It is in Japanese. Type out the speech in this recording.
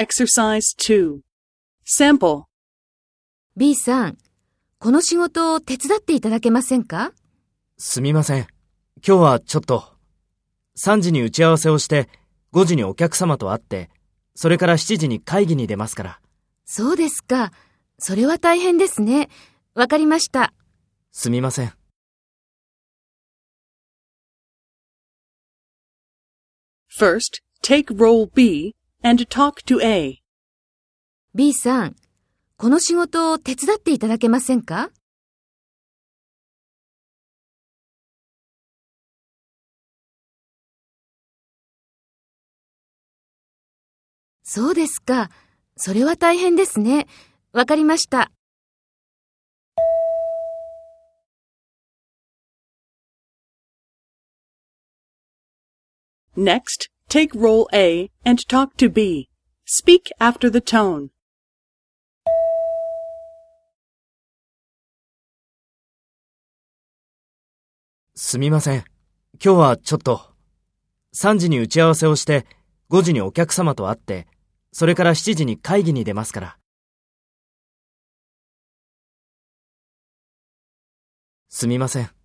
Exercise 2. Sample. B さん、この仕事を手伝っていただけませんか？すみません。今日はちょっと。3時に打ち合わせをして、5時にお客様と会って、それから7時に会議に出ますから。そうですか。それは大変ですね。わかりました。すみません。First, take role B and talk to A. B さん、この仕事を手伝っていただけませんか？そうですか。それは大変ですね。わかりました。Next, take role A and talk to B. Speak after the tone. すみません。今日はちょっと。3時に打ち合わせをして、5時にお客様と会って、それから7時に会議に出ますから。すみません。